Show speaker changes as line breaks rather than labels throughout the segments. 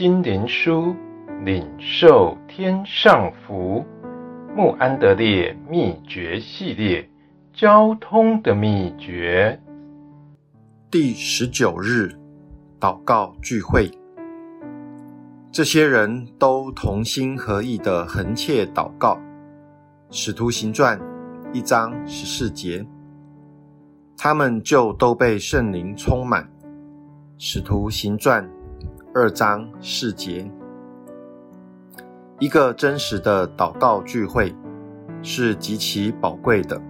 心灵书，领受天上福。穆安德烈秘诀系列，交通的秘诀。
第十九日，祷告聚会。这些人都同心合意的恒切祷告。使徒行传一章十四节，他们就都被圣灵充满。使徒行传二章四节。一个真实的祷告聚会是极其宝贵的。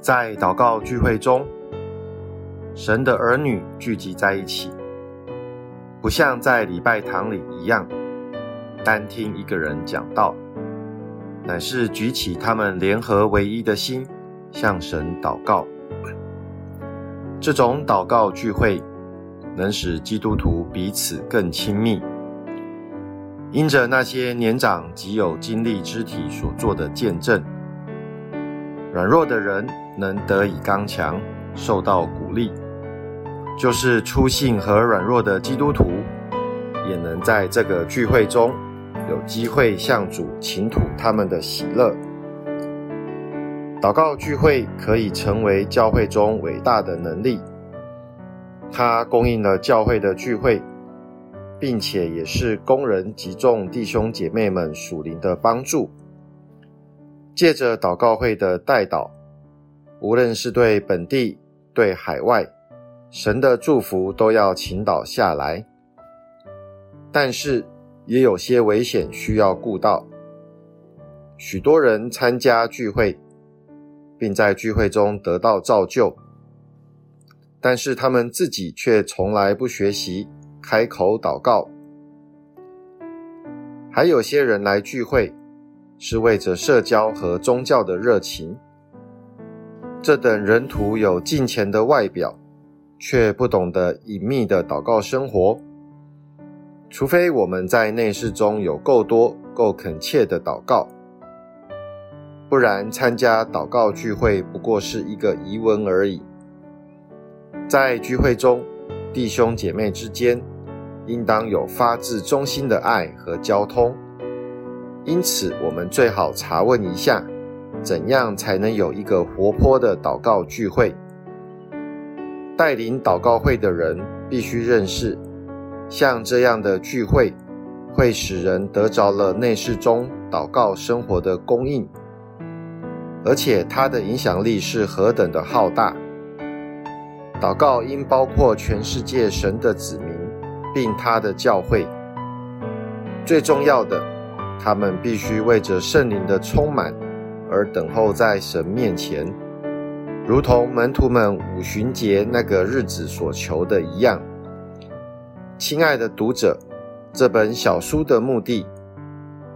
在祷告聚会中，神的儿女聚集在一起，不像在礼拜堂里一样，单听一个人讲道，乃是举起他们联合唯一的心，向神祷告。这种祷告聚会能使基督徒彼此更亲密。因着那些年长及有经历肢体所做的见证，软弱的人能得以刚强，受到鼓励；就是粗信和软弱的基督徒，也能在这个聚会中有机会向主倾吐他们的喜乐。祷告聚会可以成为教会中伟大的能力，它供应了教会的聚会。并且也是工人及众弟兄姐妹们属灵的帮助。借着祷告会的代祷，无论是对本地、对海外，神的祝福都要倾倒下来。但是也有些危险需要顾到。许多人参加聚会，并在聚会中得到造就，但是他们自己却从来不学习。开口祷告，还有些人来聚会是为着社交和宗教的热情。这等人徒有敬虔的外表，却不懂得隐秘的祷告生活。除非我们在内室中有够多、够恳切的祷告，不然参加祷告聚会不过是一个疑文而已。在聚会中，弟兄姐妹之间，应当有发自衷心的爱和交通，因此我们最好查问一下，怎样才能有一个活泼的祷告聚会？带领祷告会的人必须认识，像这样的聚会会使人得着了内室中祷告生活的供应，而且它的影响力是何等的浩大。祷告应包括全世界神的子民。并他的教会，最重要的，他们必须为着圣灵的充满而等候在神面前，如同门徒们五旬节那个日子所求的一样。亲爱的读者，这本小书的目的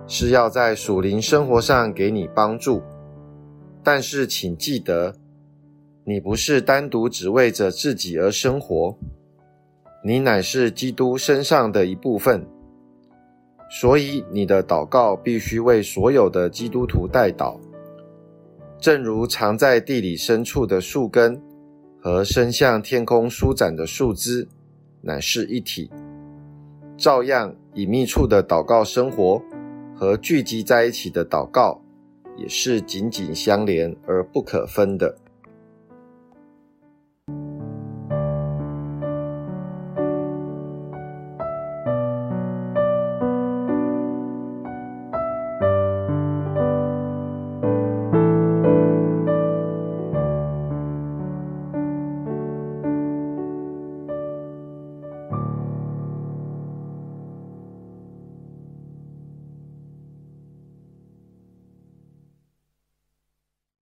是要在属灵生活上给你帮助，但是请记得，你不是单独只为着自己而生活。你乃是基督身上的一部分，所以你的祷告必须为所有的基督徒代祷。正如藏在地里深处的树根和伸向天空舒展的树枝，乃是一体，照样隐秘处的祷告生活和聚集在一起的祷告，也是紧紧相连而不可分的。